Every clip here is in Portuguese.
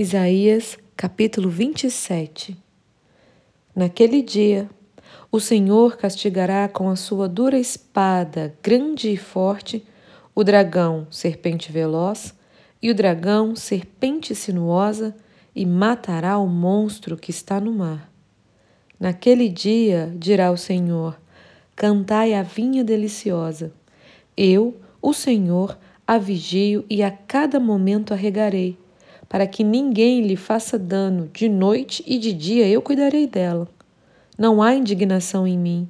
Isaías capítulo 27 Naquele dia, o Senhor castigará com a sua dura espada, grande e forte, o dragão, serpente veloz, e o dragão, serpente sinuosa, e matará o monstro que está no mar. Naquele dia, dirá o Senhor, cantai a vinha deliciosa. Eu, o Senhor, a vigio e a cada momento a regarei para que ninguém lhe faça dano. De noite e de dia eu cuidarei dela. Não há indignação em mim.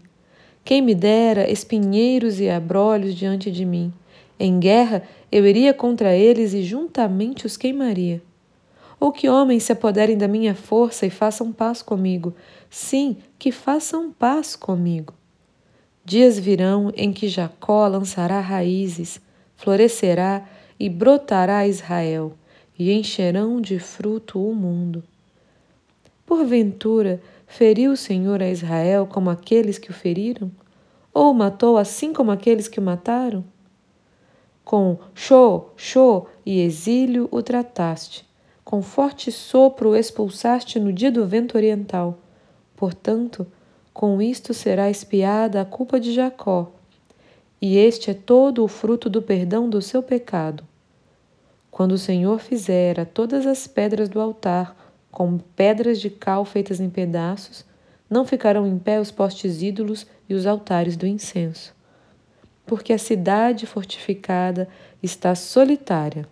Quem me dera espinheiros e abrolhos diante de mim. Em guerra eu iria contra eles e juntamente os queimaria. Ou que homens se apoderem da minha força e façam paz comigo. Sim, que façam paz comigo. Dias virão em que Jacó lançará raízes, florescerá e brotará Israel e encherão de fruto o mundo. Porventura, feriu o Senhor a Israel como aqueles que o feriram? Ou o matou assim como aqueles que o mataram? Com show, show e exílio o trataste, com forte sopro o expulsaste no dia do vento oriental. Portanto, com isto será espiada a culpa de Jacó, e este é todo o fruto do perdão do seu pecado. Quando o Senhor fizera todas as pedras do altar com pedras de cal feitas em pedaços, não ficarão em pé os postes ídolos e os altares do incenso. Porque a cidade fortificada está solitária,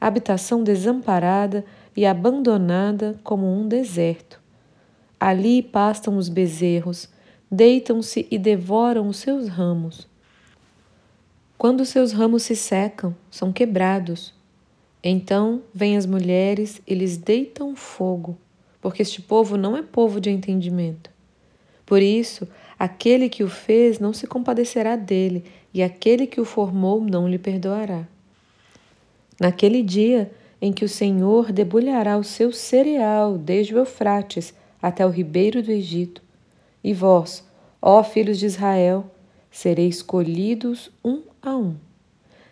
habitação desamparada e abandonada como um deserto. Ali pastam os bezerros, deitam-se e devoram os seus ramos. Quando seus ramos se secam, são quebrados então vêm as mulheres e lhes deitam fogo, porque este povo não é povo de entendimento. Por isso, aquele que o fez não se compadecerá dele, e aquele que o formou não lhe perdoará. Naquele dia em que o Senhor debulhará o seu cereal desde o Eufrates até o ribeiro do Egito, e vós, ó filhos de Israel, sereis escolhidos um a um.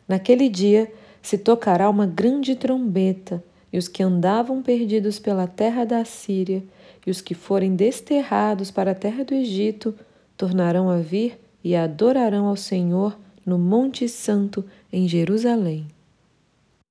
Naquele dia se tocará uma grande trombeta, e os que andavam perdidos pela terra da Síria e os que forem desterrados para a terra do Egito tornarão a vir e adorarão ao Senhor no Monte Santo em Jerusalém.